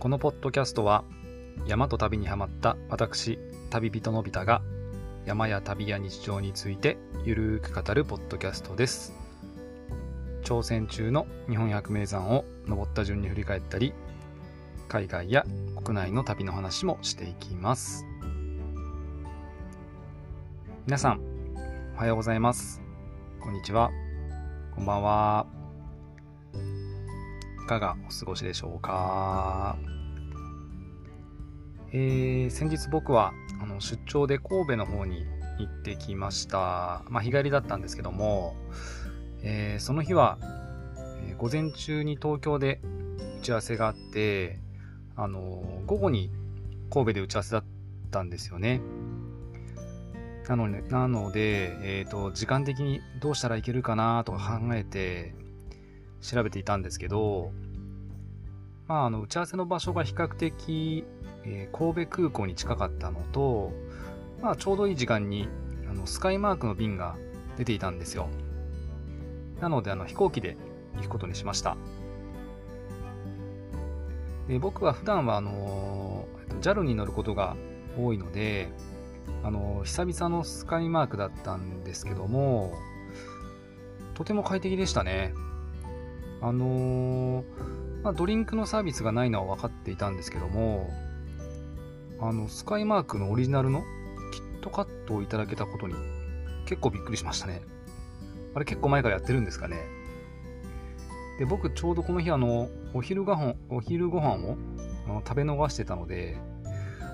このポッドキャストは山と旅にはまった私旅人のび太が山や旅や日常についてゆるく語るポッドキャストです。挑戦中の日本百名山を登った順に振り返ったり海外や国内の旅の話もしていきます。皆さんおはようございます。こんにちは。こんばんは。いかがお過ごしでしょうか？えー、先日僕はあの出張で神戸の方に行ってきました。まあ、日帰りだったんですけども、えー、その日は、えー、午前中に東京で打ち合わせがあって、あの午後に神戸で打ち合わせだったんですよね。なので、なのでえっ、と、時間的にどうしたらいけるかなとか考えて調べていたんですけど、まあ、あの、打ち合わせの場所が比較的えー、神戸空港に近かったのと、まあ、ちょうどいい時間にあのスカイマークの便が出ていたんですよ。なのであの飛行機で行くことにしました。で僕は普段はあの JAL に乗ることが多いので、あの久々のスカイマークだったんですけども、とても快適でしたね。あのまあ、ドリンクのサービスがないのは分かっていたんですけども、あの、スカイマークのオリジナルのキットカットをいただけたことに結構びっくりしましたね。あれ結構前からやってるんですかね。で、僕ちょうどこの日あの、お昼ご飯、お昼ご飯をあの食べ逃してたので、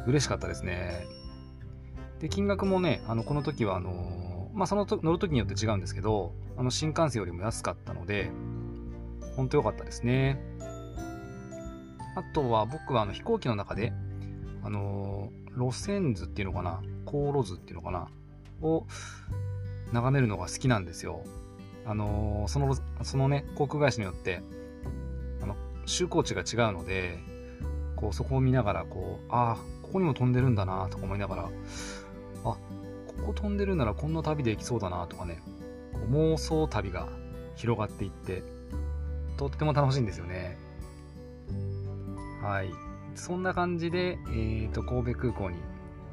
嬉しかったですね。で、金額もね、あの、この時はあの、まあ、そのと乗る時によって違うんですけど、あの、新幹線よりも安かったので、ほんと良かったですね。あとは僕はあの飛行機の中であの路線図っていうのかな航路図っていうのかなを眺めるのが好きなんですよ。あのその、そのね、航空会社によって、あの、就航地が違うので、こう、そこを見ながら、こう、ああ、ここにも飛んでるんだなとか思いながら、あ、ここ飛んでるならこんな旅で行きそうだなとかね、こう妄想旅が広がっていって、とっても楽しいんですよね。はい。そんな感じで、えー、と神戸空港に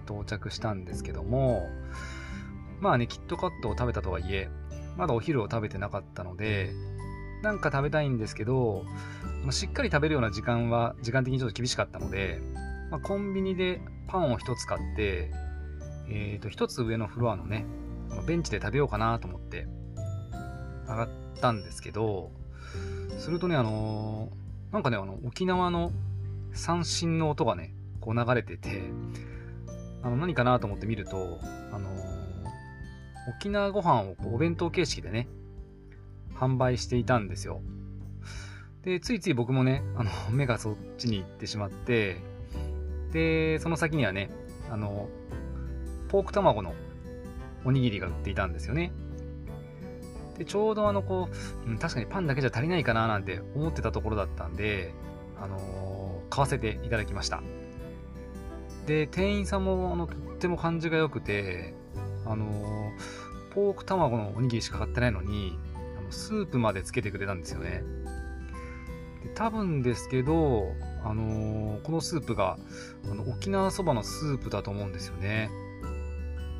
到着したんですけども、まあね、キットカットを食べたとはいえ、まだお昼を食べてなかったので、なんか食べたいんですけど、しっかり食べるような時間は、時間的にちょっと厳しかったので、まあ、コンビニでパンを1つ買って、えっ、ー、と、1つ上のフロアのね、ベンチで食べようかなと思って上がったんですけど、するとね、あのー、なんかね、あの、沖縄の三振の音がね、こう流れてて、あの、何かなと思って見ると、あのー、沖縄ご飯をこうお弁当形式でね、販売していたんですよ。で、ついつい僕もね、あの、目がそっちに行ってしまって、で、その先にはね、あの、ポーク卵のおにぎりが売っていたんですよね。で、ちょうどあの、こう、確かにパンだけじゃ足りないかななんて思ってたところだったんで、あの買わせていただきました。で、店員さんもあのとっても感じが良くて、あのポーク卵のおにぎりしか買ってないのに、あのスープまでつけてくれたんですよね。で多分ですけど、あのこのスープがあの沖縄そばのスープだと思うんですよね。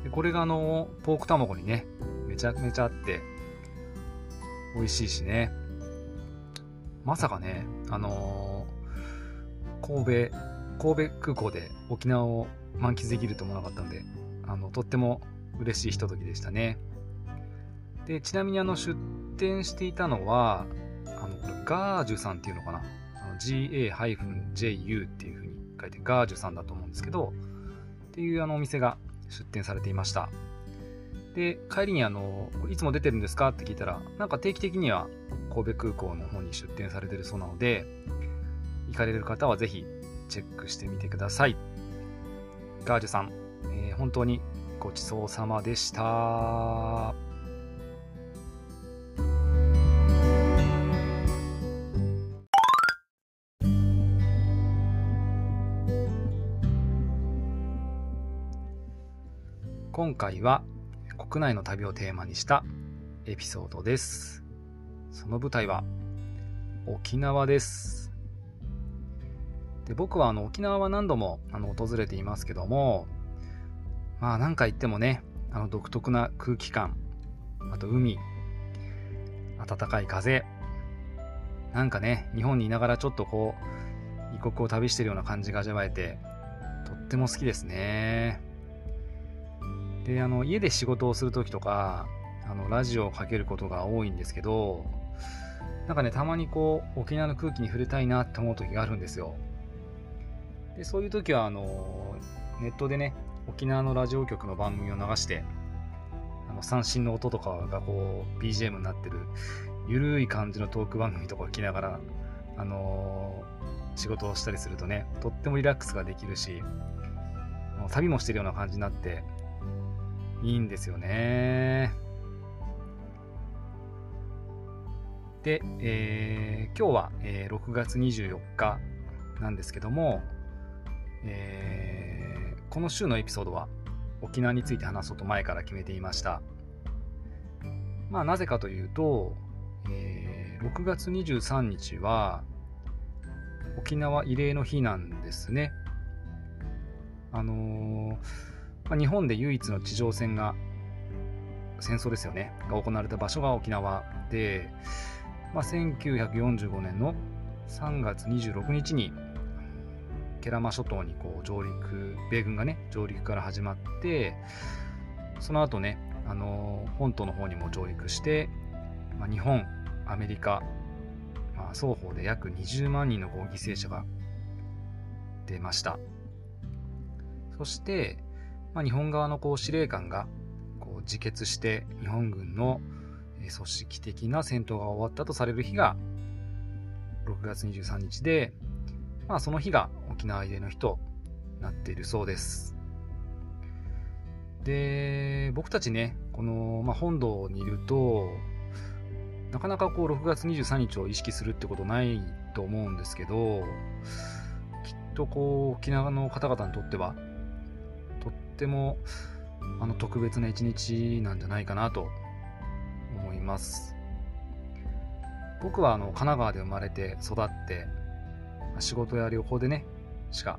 でこれがあのポーク卵にね、めちゃめちゃあって、美味しいしね。まさかね、あの神戸、神戸空港で沖縄を満喫できると思わなかったので、あの、とっても嬉しいひとときでしたね。で、ちなみにあの、出店していたのは、あの、ガージュさんっていうのかな ?GA-JU っていう風に書いて、ガージュさんだと思うんですけど、っていうあの、お店が出店されていました。で、帰りにあの、いつも出てるんですか？って聞いたら、なんか定期的には神戸空港の方に出店されてるそうなので、行かれる方はぜひチェックしてみてください。ガージュさん、えー、本当にごちそうさまでした。今回は国内の旅をテーマにしたエピソードです。その舞台は沖縄です。で僕はあの沖縄は何度もあの訪れていますけども、まあ何か言ってもね、あの独特な空気感、あと海、暖かい風、なんかね、日本にいながらちょっとこう、異国を旅してるような感じが味わえて、とっても好きですね。で、あの、家で仕事をするときとか、あの、ラジオをかけることが多いんですけど、なんかね、たまにこう、沖縄の空気に触れたいなって思う時があるんですよ。で、そういう時は、あの、ネットでね、沖縄のラジオ局の番組を流して、あの、三振の音とかがこう、BGM になってる、ゆるい感じのトーク番組とかを聞きながら、あの、仕事をしたりするとね、とってもリラックスができるし、旅もしてるような感じになって、いいんですよね。で、えー、今日は、えー、6月24日なんですけども、えー、この週のエピソードは沖縄について話そうと前から決めていました。まあなぜかというと、えー、6月23日は沖縄慰霊の日なんですね。あのー、まあ、日本で唯一の地上戦が戦争ですよねが行われた場所が沖縄で、まあ、1945年の3月26日に慶良間諸島にこう上陸米軍がね上陸から始まってその後ね、あの本島の方にも上陸して、まあ、日本アメリカ、まあ、双方で約20万人のこう犠牲者が出ました。そして、まあ、日本側のこう司令官がこう自決して日本軍の組織的な戦闘が終わったとされる日が6月23日で、まあ、その日が沖縄入れの日となっているそうです。で、僕たちね、この、まあ、本土にいると、なかなかこう6月23日を意識するってことないと思うんですけど、きっとこう沖縄の方々にとっては、とってもあの特別な一日なんじゃないかなと思います。僕はあの神奈川で生まれて育って、仕事や旅行でね、しか、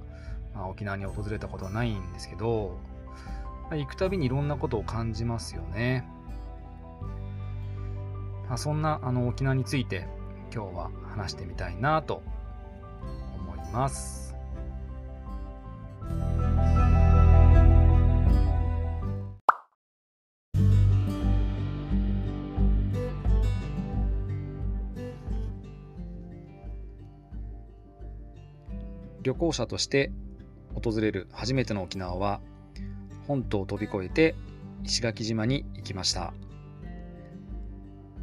まあ、沖縄に訪れたことはないんですけど、まあ、行くたびにいろんなことを感じますよね。まあ、そんなあの沖縄について今日は話してみたいなと思います。旅行者として訪れる初めての沖縄は本島を飛び越えて石垣島に行きました。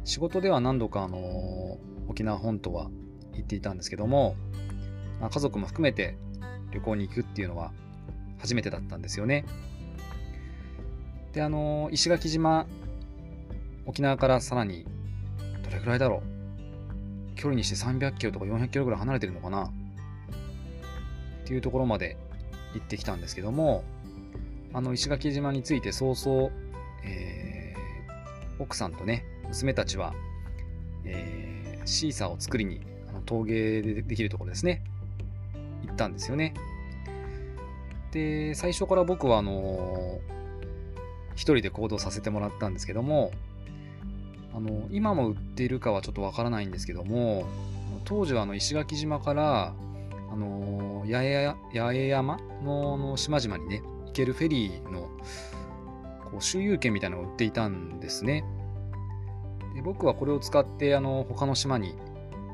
仕事では何度かあの沖縄本島は行っていたんですけども、まあ、家族も含めて旅行に行くっていうのは初めてだったんですよね。であの石垣島沖縄からさらにどれぐらいだろう？距離にして300キロとか400キロぐらい離れてるのかな？っていうところまで行ってきたんですけども、あの石垣島について早々、えー、奥さんとね、娘たちは、えー、シーサーを作りに、あの陶芸でできるところですね、行ったんですよね。で、最初から僕は、あのー、一人で行動させてもらったんですけども、あの今も売っているかはちょっとわからないんですけども、当時はあの石垣島からあの八重八重山のの島々にね、行けるフェリーのこう周遊券みたいなのを売っていたんですね。で僕はこれを使ってあの他の島に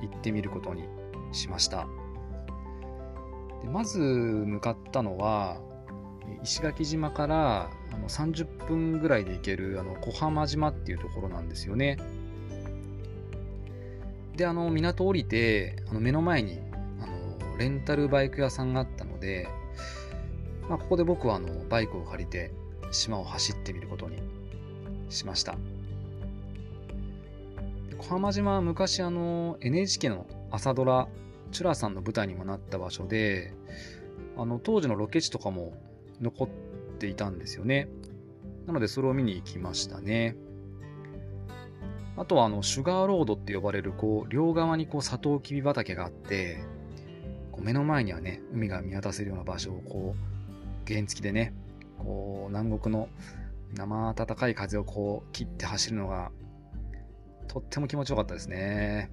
行ってみることにしました。でまず向かったのは、石垣島からあの30分ぐらいで行けるあの小浜島っていうところなんですよね。で、あの港降りてあの目の前にレンタルバイク屋さんがあったので、まあ、ここで僕はあのバイクを借りて島を走ってみることにしました。小浜島は昔あの NHK の朝ドラ「チュラさん」の舞台にもなった場所であの当時のロケ地とかも残っていたんですよね。なのでそれを見に行きましたね。あとはあのシュガーロードって呼ばれるこう両側にこうサトウキビ畑があってこう目の前にはね、海が見渡せるような場所をこう、原付でね、こう、南国の生暖かい風をこう切って走るのが、とっても気持ちよかったですね。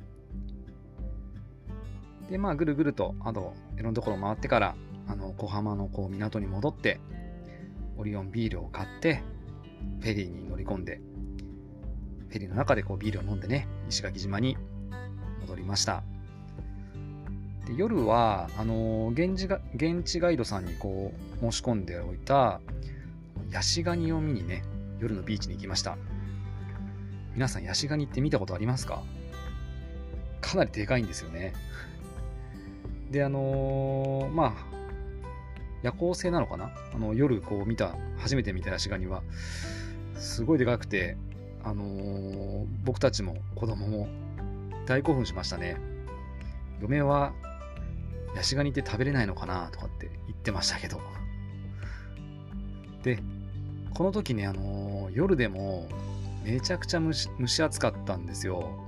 で、まあ、ぐるぐると、あと、いろんなところ回ってから、あの、小浜のこう港に戻って、オリオンビールを買って、フェリーに乗り込んで、フェリーの中でこうビールを飲んでね、石垣島に戻りました。で夜は、あの現地が、現地ガイドさんにこう、申し込んでおいた、ヤシガニを見にね、夜のビーチに行きました。皆さん、ヤシガニって見たことありますか？かなりでかいんですよね。で、あのー、まあ、夜行性なのかな？あの、夜こう見た、初めて見たヤシガニは、すごいでかくて、あのー、僕たちも子供も大興奮しましたね。嫁は、ヤシガニって食べれないのかな？とかって言ってましたけど。で、この時ね、あのー、夜でもめちゃくちゃ蒸し蒸し暑かったんですよ。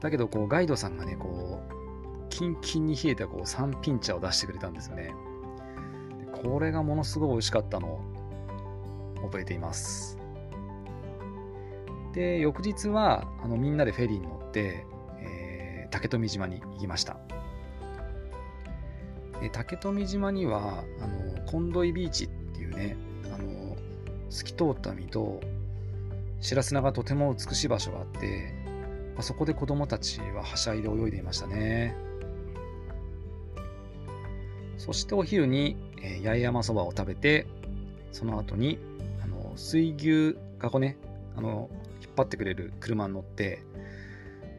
だけど、こう、ガイドさんがね、こう、キンキンに冷えたこう、サンピン茶を出してくれたんですよね。これがものすごい美味しかったのを覚えています。で、翌日は、あの、みんなでフェリーに乗って、えー、竹富島に行きました。で竹富島には、あの、コンドイビーチっていうね、あの、透き通った海と、白砂がとても美しい場所があって、まあ、そこで子供たちははしゃいで泳いでいましたね。そしてお昼に、えー、八重山そばを食べて、その後に、あの、水牛がこうね、あの、引っ張ってくれる車に乗って、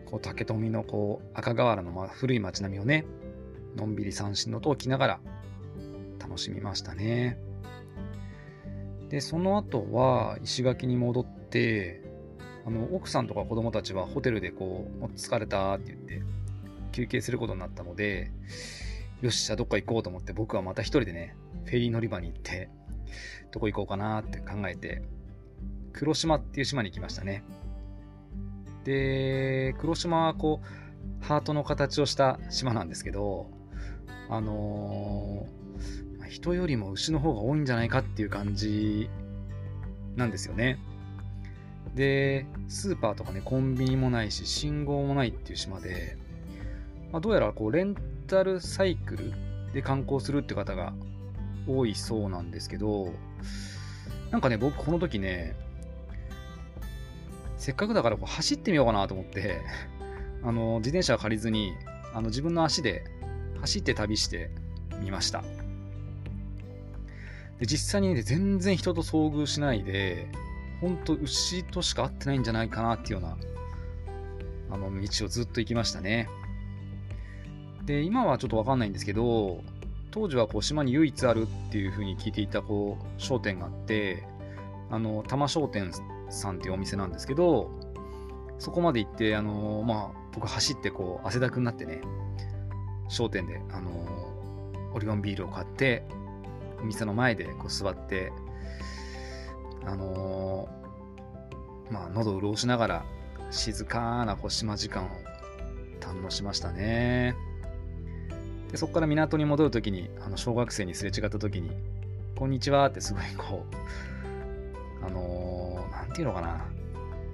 こう、竹富のこう、赤瓦の、ま、古い街並みをね、のんびり三振の音を聞きながら楽しみましたね。で、その後は石垣に戻って、あの、奥さんとか子供たちはホテルでこう、疲れたって言って休憩することになったので、よし、じゃあどっか行こうと思って僕はまた一人でね、フェリー乗り場に行って、どこ行こうかなって考えて、黒島っていう島に行きましたね。で、黒島はこう、ハートの形をした島なんですけど、あのー、人よりも牛の方が多いんじゃないかっていう感じなんですよね。で、スーパーとかね、コンビニもないし、信号もないっていう島で、まあ、どうやらこう、レンタルサイクルで観光するって方が多いそうなんですけど、なんかね、僕この時ね、せっかくだからこう走ってみようかなと思って、あの、自転車借りずに、あの、自分の足で走って旅してみました。で、実際にね、全然人と遭遇しないで、ほんと牛としか会ってないんじゃないかなっていうような、あの、道をずっと行きましたね。で、今はちょっとわかんないんですけど、当時はこう島に唯一あるっていう風に聞いていたこう商店があって、あの、多摩商店さんっていうお店なんですけど、そこまで行って、あのまあ、僕走ってこう汗だくになってね、商店で、あのオリオンビールを買って、お店の前でこう座って、あのー、まあ、喉を潤しながら、静かなこう島時間を堪能しましたね。で、そこから港に戻るときに、あの、小学生にすれ違ったときに、こんにちはってすごいこう、あのー、なんていうのかな、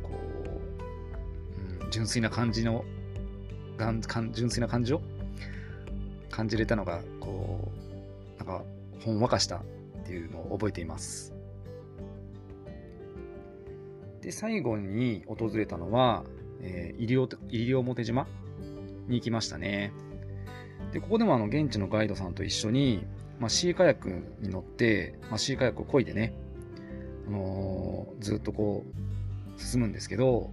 こう、うん、純粋な感じの、がん純粋な感じを感じれたのが、こう、なんか、ほんわかしたっていうのを覚えています。で、最後に訪れたのは、えー、西表島に行きましたね。で、ここでもあの、現地のガイドさんと一緒に、まあ、シーカヤックに乗って、まあ、シーカヤックを漕いでね、あのー、ずっとこう、進むんですけど、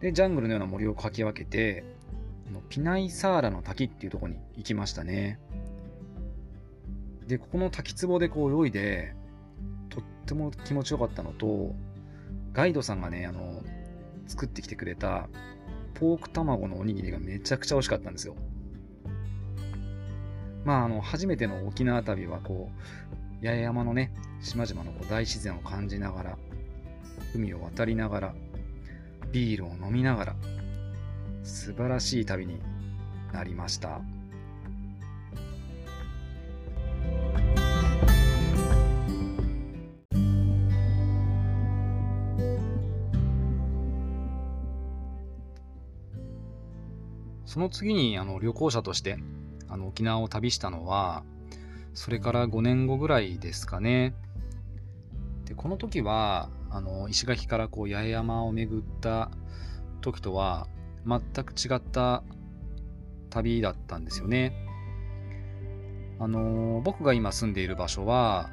で、ジャングルのような森をかき分けて、ピナイサーラの滝っていうとこに行きましたね。で、ここの滝壺でこう泳いで、とっても気持ちよかったのと、ガイドさんがね、あの、作ってきてくれたポーク卵のおにぎりがめちゃくちゃ美味しかったんですよ。まあ、あの、初めての沖縄旅はこう、八重山のね、島々のこう大自然を感じながら、海を渡りながら、ビールを飲みながら、素晴らしい旅になりました。その次にあの旅行者としてあの沖縄を旅したのは、それから5年後ぐらいですかね。で、この時は、あの石垣からこう八重山を巡った時とは、全く違った旅だったんですよね。あの僕が今住んでいる場所は、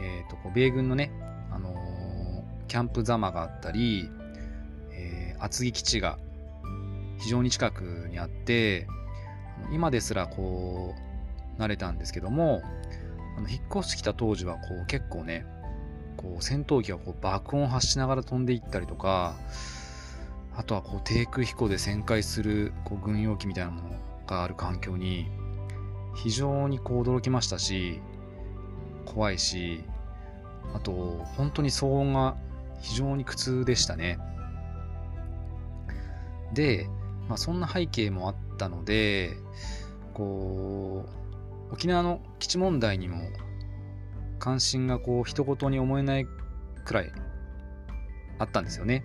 えっ、ー、と、米軍のね、あのキャンプザマがあったり、え、厚木基地が非常に近くにあって、今ですらこう、慣れたんですけども、あの引っ越してきた当時はこう結構ね、こう戦闘機がこう爆音発しながら飛んでいったりとか、あとはこう低空飛行で旋回するこう軍用機みたいなものがある環境に非常にこう驚きましたし、怖いし、あと本当に騒音が非常に苦痛でしたね。で、まあ、そんな背景もあったので、こう、沖縄の基地問題にも関心がこう一言に思えないくらいあったんですよね。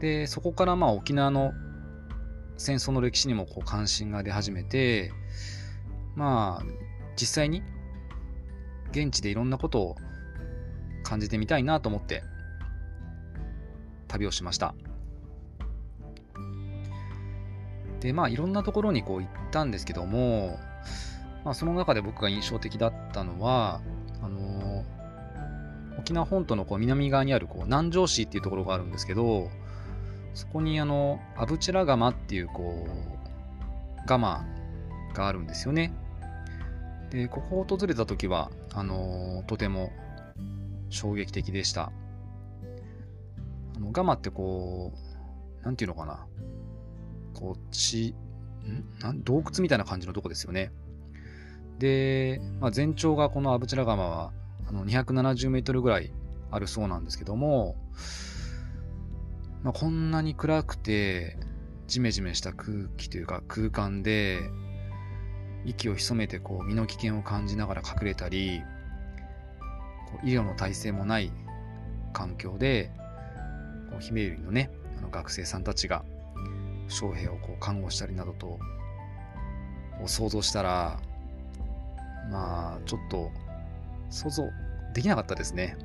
で、そこからまあ沖縄の戦争の歴史にもこう関心が出始めて、まあ実際に現地でいろんなことを感じてみたいなと思って旅をしました。で、まあいろんなところにこう行ったんですけども、まあその中で僕が印象的だったのは、あの沖縄本島のこう南側にあるこう南城市っていうところがあるんですけど、そこにあの、アブチラガマっていうこう、ガマがあるんですよね。で、ここを訪れた時は、あのとても衝撃的でした。あのガマってこう、なんていうのかな。こう、地、ん？なん？洞窟みたいな感じのとこですよね。で、まあ、全長がこのアブチラガマはあの270メートルぐらいあるそうなんですけども、まあ、こんなに暗くて、ジメジメした空気というか空間で、息を潜めてこう身の危険を感じながら隠れたり、こう医療の体制もない環境で、こう姫百合のね、あの学生さんたちが、将兵をこう看護したりなどと、を想像したら、まあ、ちょっと、想像できなかったですね。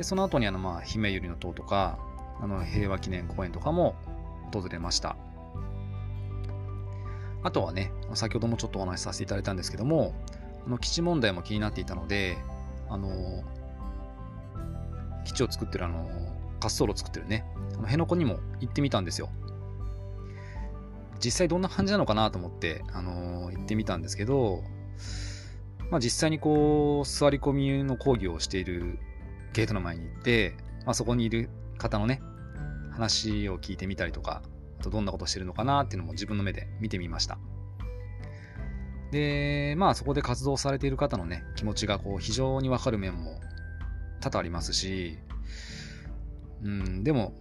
で、その後にあの、まあ、姫百合の塔とか、あの、平和記念公園とかも訪れました。あとはね、先ほどもちょっとお話しさせていただいたんですけども、あの、基地問題も気になっていたので、あの、基地を作ってるあの、滑走路を作ってるね、あの辺野古にも行ってみたんですよ。実際どんな感じなのかなと思って、あの、行ってみたんですけど、まあ、実際にこう、座り込みの講義をしているゲートの前に行って、まあ、そこにいる方のね、話を聞いてみたりとか、あとどんなことしてるのかなっていうのも自分の目で見てみました。で、まあそこで活動されている方のね、気持ちがこう非常にわかる面も多々ありますし、うん、でも、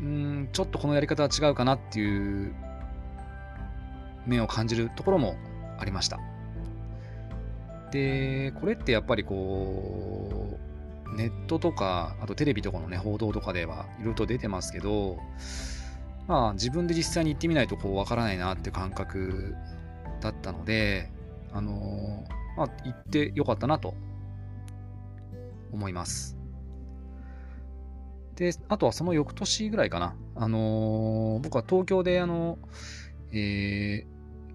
うん、ちょっとこのやり方は違うかなっていう面を感じるところもありました。で、これってやっぱりこう、ネットとか、あとテレビとかのね、報道とかではいろいろと出てますけど、まあ自分で実際に行ってみないとこうわからないなって感覚だったので、あのまあ行ってよかったなと思います。で、あとはその翌年ぐらいかな。あのー、僕は東京であの、え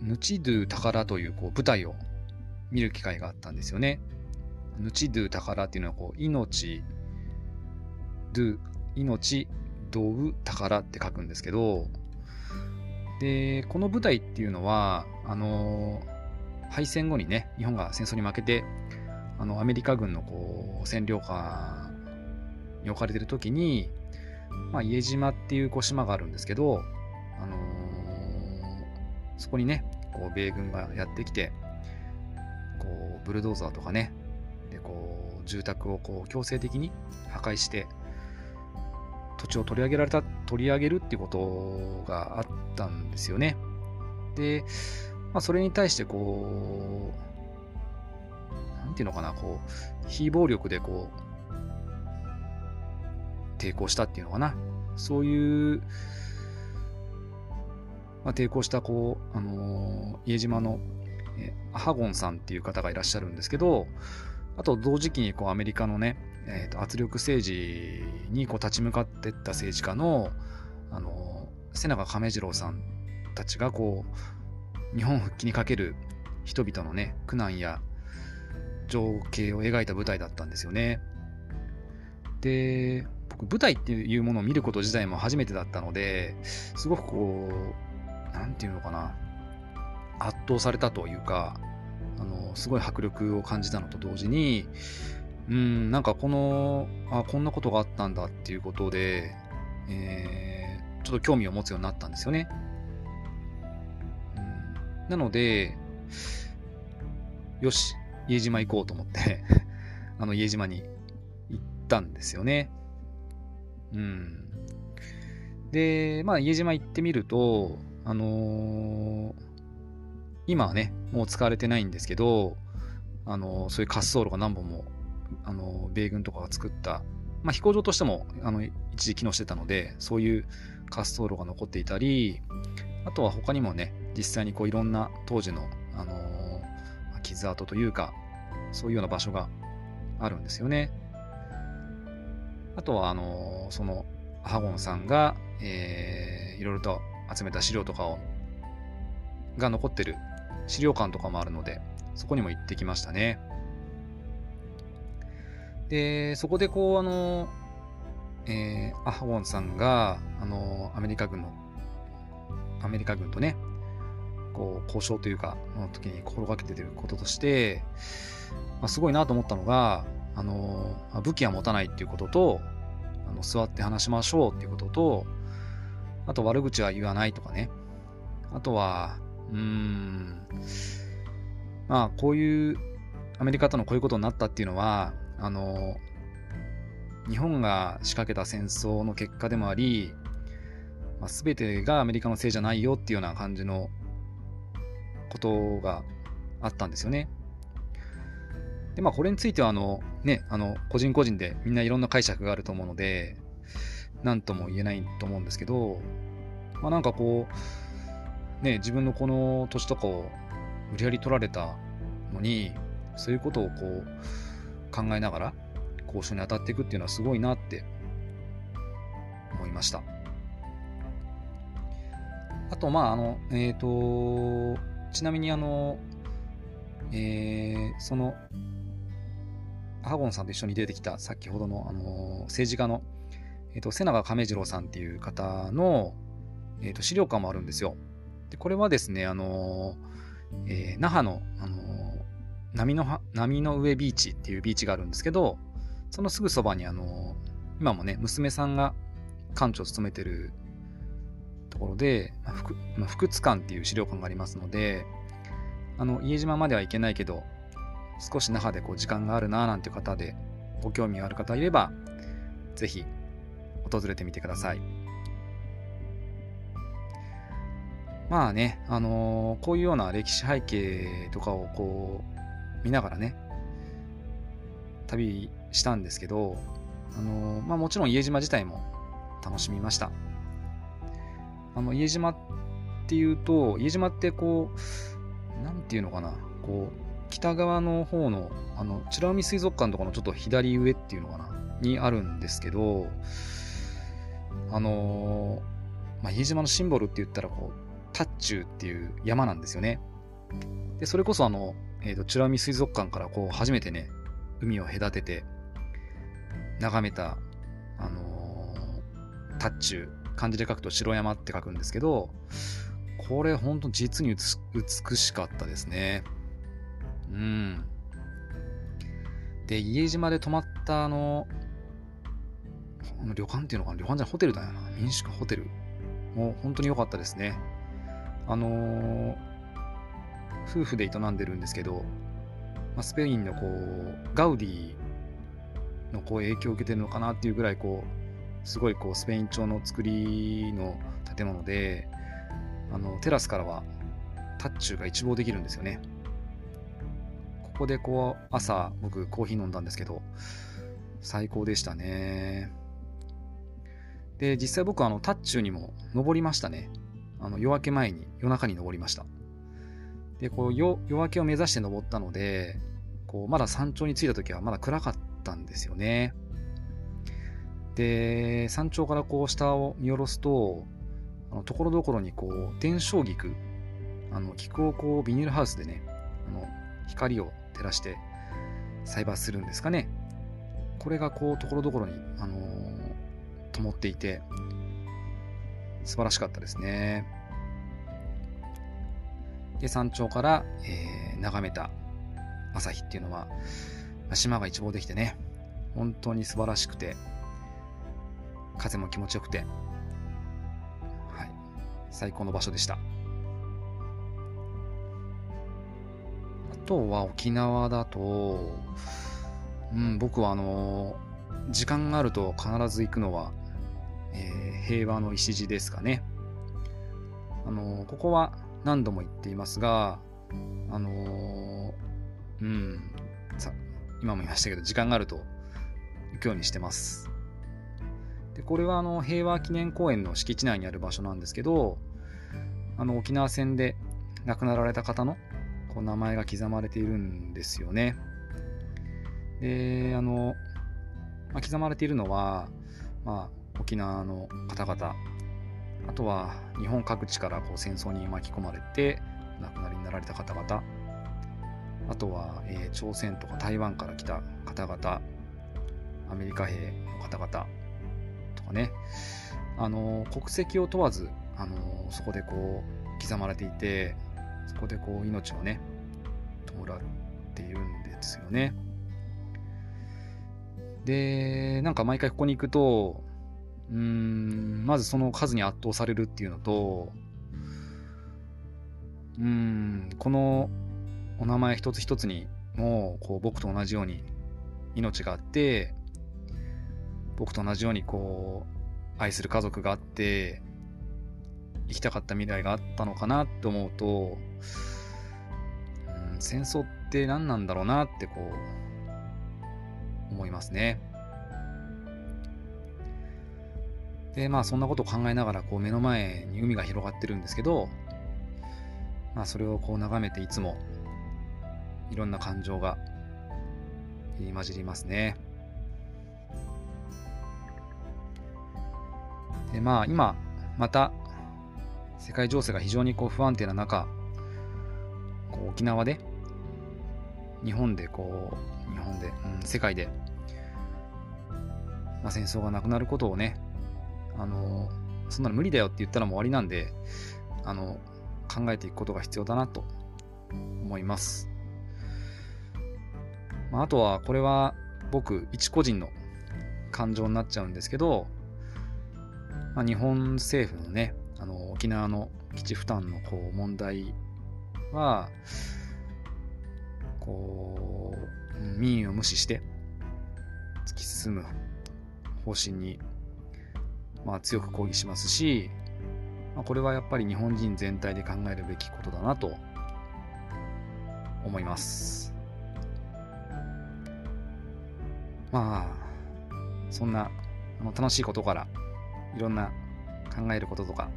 ー、ヌチドゥ宝というこう舞台を見る機会があったんですよね。ヌチドゥ宝っていうのはこう、命、ドゥ、命、ドウ、宝って書くんですけど、で、この舞台っていうのは、あの、敗戦後にね、日本が戦争に負けて、あの、アメリカ軍のこう、占領下に置かれてる時に、まあ、家島っていうこう島があるんですけど、あのー、そこにね、こう米軍がやってきて、こうブルドーザーとかね、こう住宅をこう強制的に破壊して、土地を取り上げられた、取り上げるっていうことがあったんですよね。で、まあ、それに対してこう、なんていうのかな、こう、非暴力でこう、抵抗したっていうのかな。そういう、まあ、抵抗したこう、あのー、家島の、えアハゴンさんっていう方がいらっしゃるんですけどあと同時期にこうアメリカのね、えー、と圧力政治にこう立ち向かっていった政治家の、あのー、瀬長亀次郎さんたちがこう日本復帰にかける人々のね苦難や情景を描いた舞台だったんですよね。で僕舞台っていうものを見ること自体も初めてだったのですごくこう何て言うのかな圧倒されたというかすごい迫力を感じたのと同時にうんなんかこのあこんなことがあったんだっていうことで、えー、ちょっと興味を持つようになったんですよね。うん、なのでよし家島行こうと思って あの家島に行ったんですよね。うん。で、まあ家島行ってみると、あのー、今はね、もう使われてないんですけど、あの、そういう滑走路が何本も、あの、米軍とかが作った、まあ飛行場としても、あの、一時機能してたので、そういう滑走路が残っていたり、あとは他にもね、実際にこういろんな当時の、あの傷跡というか、そういうような場所があるんですよね。あとは、あの、その、ハゴンさんが、えー、いろいろと集めた資料とかを、が残ってる資料館とかもあるので、そこにも行ってきましたね。で、そこでこう、あの、えー、アハゴンさんが、あの、アメリカ軍の、アメリカ軍とね、こう交渉というか、の時に心がけてることとして、まあ、すごいなと思ったのが、あのま、武器は持たないっていうことと、あの座って話しましょうっていうことと、あと悪口は言わないとかね。あとは、うーん、まあこういうアメリカとのこういうことになったっていうのは、あの、日本が仕掛けた戦争の結果でもあり、まあ、全てがアメリカのせいじゃないよっていうような感じのことがあったんですよね。で、まあ、これについては、あの、ね、あの、個人個人でみんないろんな解釈があると思うので、何とも言えないと思うんですけど、まあ、なんかこう、ね、自分のこの土地とかを無理やり取られたのに、そういうことをこう、考えながら交渉に当たっていくっていうのはすごいなって思いました。あと、まあ、あの、えっ、ー、と、ちなみにあの、えー、その、ハゴンさんと一緒に出てきた先ほどの、あの政治家の、えーと、瀬長亀次郎さんっていう方の、えーと、資料館もあるんですよ。でこれはですね、あのえー、那覇の、あの波の波の上ビーチっていうビーチがあるんですけど、そのすぐそばに、あの今もね、娘さんが館長を務めてるところで、まあ、福まあ、福津館っていう資料館がありますので、あの、家島までは行けないけど、少し那覇でこう時間があるななんて方で、ご興味がある方いれば、ぜひ訪れてみてください。まあね、あのー、こういうような歴史背景とかをこう見ながらね、旅したんですけど、あのー、まあもちろん家島自体も楽しみました。あの、家島っていうと、家島ってこう、なんていうのかな、こう、北側の方の、あの、美ら海水族館とかのちょっと左上っていうのかな、にあるんですけど、あのー、まあ、家島のシンボルって言ったら、こう、タッチューっていう山なんですよね。で、それこそあの、えっ、ー、と、美ら海水族館からこう、初めてね、海を隔てて、眺めた、あのー、タッチュー、漢字で書くと城山って書くんですけど、これほんと実に美しかったですね。うん。で、家島で泊まったあの、旅館っていうのかな？旅館じゃホテルだよな。民宿ホテル。もう本当に良かったですね。あのー、夫婦で営んでるんですけど、まあ、スペインのこう、ガウディのこう影響を受けてるのかなっていうぐらいこう、すごいこうスペイン調の作りの建物で、あのテラスからはタッチューが一望できるんですよね。ここでこう朝僕コーヒー飲んだんですけど、最高でしたね。で、実際僕はあの、タッチューにも登りましたね。あの、夜明け前に、夜中に登りました。で、こう、夜明けを目指して登ったので、こう、まだ山頂に着いた時はまだ暗かったんですよね。で、山頂からこう、下を見下ろすと、あの、ところどころにこう、電照菊、あの、菊をこう、ビニールハウスでね、あの、光を照らして栽培するんですかね。これがこう、ところどころに、あのー、灯っていて、素晴らしかったですね。で、山頂から、えー、眺めた朝日っていうのは、島が一望できてね、本当に素晴らしくて、風も気持ちよくて、はい、最高の場所でした。あとは沖縄だと、うん、僕はあの時間があると必ず行くのは、えー、平和の礎ですかね。あのここは何度も言っていますが、あの、うん、さ、今も言いましたけど、時間があると行くようにしてます。で、これはあの、平和記念公園の敷地内にある場所なんですけど、あの、沖縄戦で亡くなられた方のこう名前が刻まれているんですよね。で、あの、まあ、刻まれているのは、まあ、沖縄の方々。あとは日本各地からこう戦争に巻き込まれて亡くなりになられた方々。あとは、えー、朝鮮とか台湾から来た方々。アメリカ兵の方々。とかね。あの国籍を問わずあのそこでこう刻まれていてそこでこう命をね弔っているんですよね。でなんか毎回ここに行くとうん、まずその数に圧倒されるっていうのと、うん、このお名前一つ一つにもこう僕と同じように命があって、僕と同じようにこう愛する家族があって、生きたかった未来があったのかなって思うと、うん、戦争って何なんだろうなってこう思いますね。で、まあそんなことを考えながらこう目の前に海が広がってるんですけど、まあそれをこう眺めていつもいろんな感情が入り混じりますね。で、まあ今また世界情勢が非常にこう不安定な中、こう沖縄で、日本でこう、日本で、うん、世界で、まあ、戦争がなくなることをね、あの、そんなの無理だよって言ったらもう終わりなんで、あの、考えていくことが必要だなと思います。まあ、あとは、これは僕、一個人の感情になっちゃうんですけど、まあ、日本政府のね、あの沖縄の基地負担のこう問題は、こう、民意を無視して突き進む方針にまあ、強く抗議しますし、まあ、これはやっぱり日本人全体で考えるべきことだなと思います。まあ、そんなあの楽しいことからいろんな考えることとか、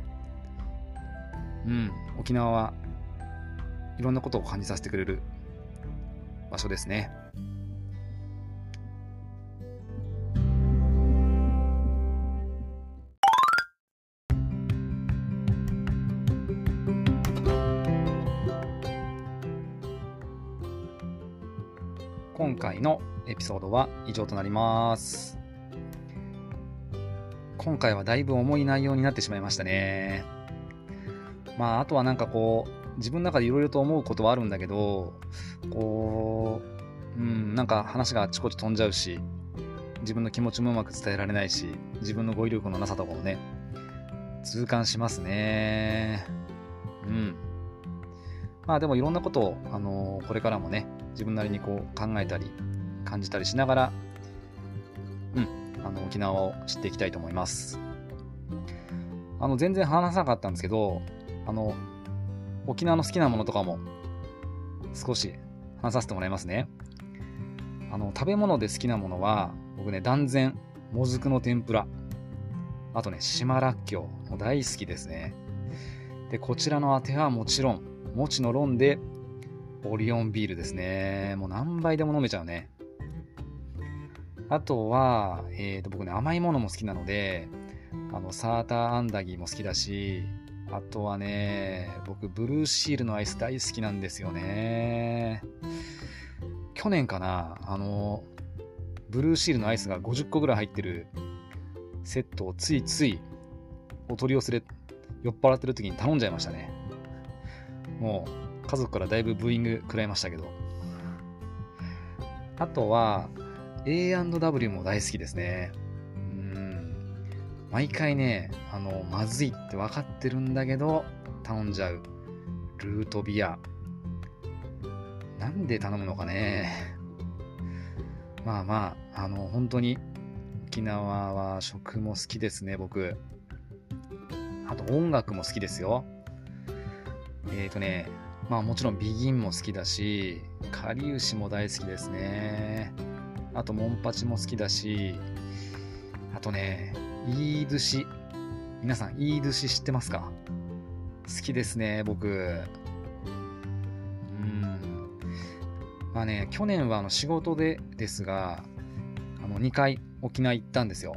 うん、沖縄はいろんなことを感じさせてくれる場所ですね。ピソードは以上となります。今回はだいぶ重い内容になってしまいましたね。まあ、あとはなんかこう、自分の中でいろいろと思うことはあるんだけど、こう、うん、なんか話があちこち飛んじゃうし、自分の気持ちもうまく伝えられないし、自分の語彙力のなさとかもね、痛感しますね。うん。まあでもいろんなことを、あのー、これからもね、自分なりにこう考えたり感じたりしながら、うん、あの沖縄を知っていきたいと思います。あの全然話さなかったんですけど、あの沖縄の好きなものとかも少し話させてもらいますね。あの食べ物で好きなものは僕ね断然もずくの天ぷらあとね、島らっきょう。も大好きですね。で、こちらのあてはもちろん、もちのロンで、オリオンビールですね。もう何杯でも飲めちゃうね。あとは、えー、と僕ね、甘いものも好きなので、あの、サーターアンダギーも好きだし、あとはね、僕、ブルーシールのアイス大好きなんですよね。去年かな、あの、ブルーシールのアイスが50個ぐらい入ってるセットをついついお取り寄せで酔っ払ってる時に頼んじゃいましたね。もう家族からだいぶブーイング食らいましたけど。あとは A&W も大好きですね。うん。毎回ね、あの、まずいって分かってるんだけど、頼んじゃう。ルートビア。なんで頼むのかね。まあまあ、あの、本当に沖縄は食も好きですね、僕。あと音楽も好きですよ。えっ、ー、とね、まあもちろんビギンも好きだし、かりゆしも大好きですね。あとモンパチも好きだし、あとね、イードゥシ。皆さん、イードゥシ知ってますか？好きですね、僕。うん。まあね、去年はあの仕事でですが、あの2回沖縄行ったんですよ。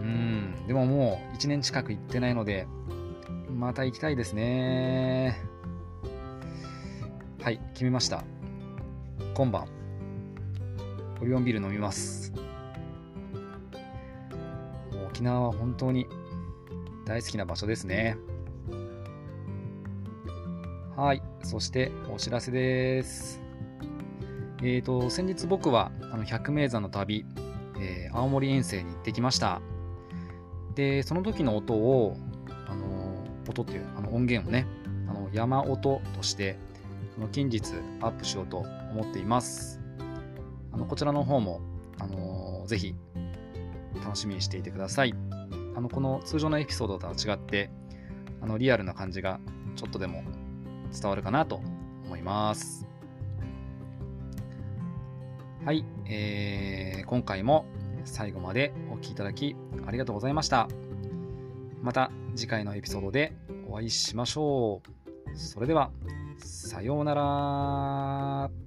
うん、でももう1年近く行ってないので、また行きたいですね。はい、決めました。今晩、オリオンビール飲みます。沖縄は本当に大好きな場所ですね。はい、そしてお知らせです。えーと、先日僕はあの百名山の旅、えー、青森遠征に行ってきました。で、その時の音を、あの音っていうあの音源をね、あの山音として近日アップしようと思っています。あのこちらの方も、あのぜひ楽しみにしていてください。あのこの通常のエピソードとは違ってあのリアルな感じがちょっとでも伝わるかなと思います。はい、えー、今回も最後までお聴きいただきありがとうございました。また次回のエピソードでお会いしましょう。それでは、さようなら。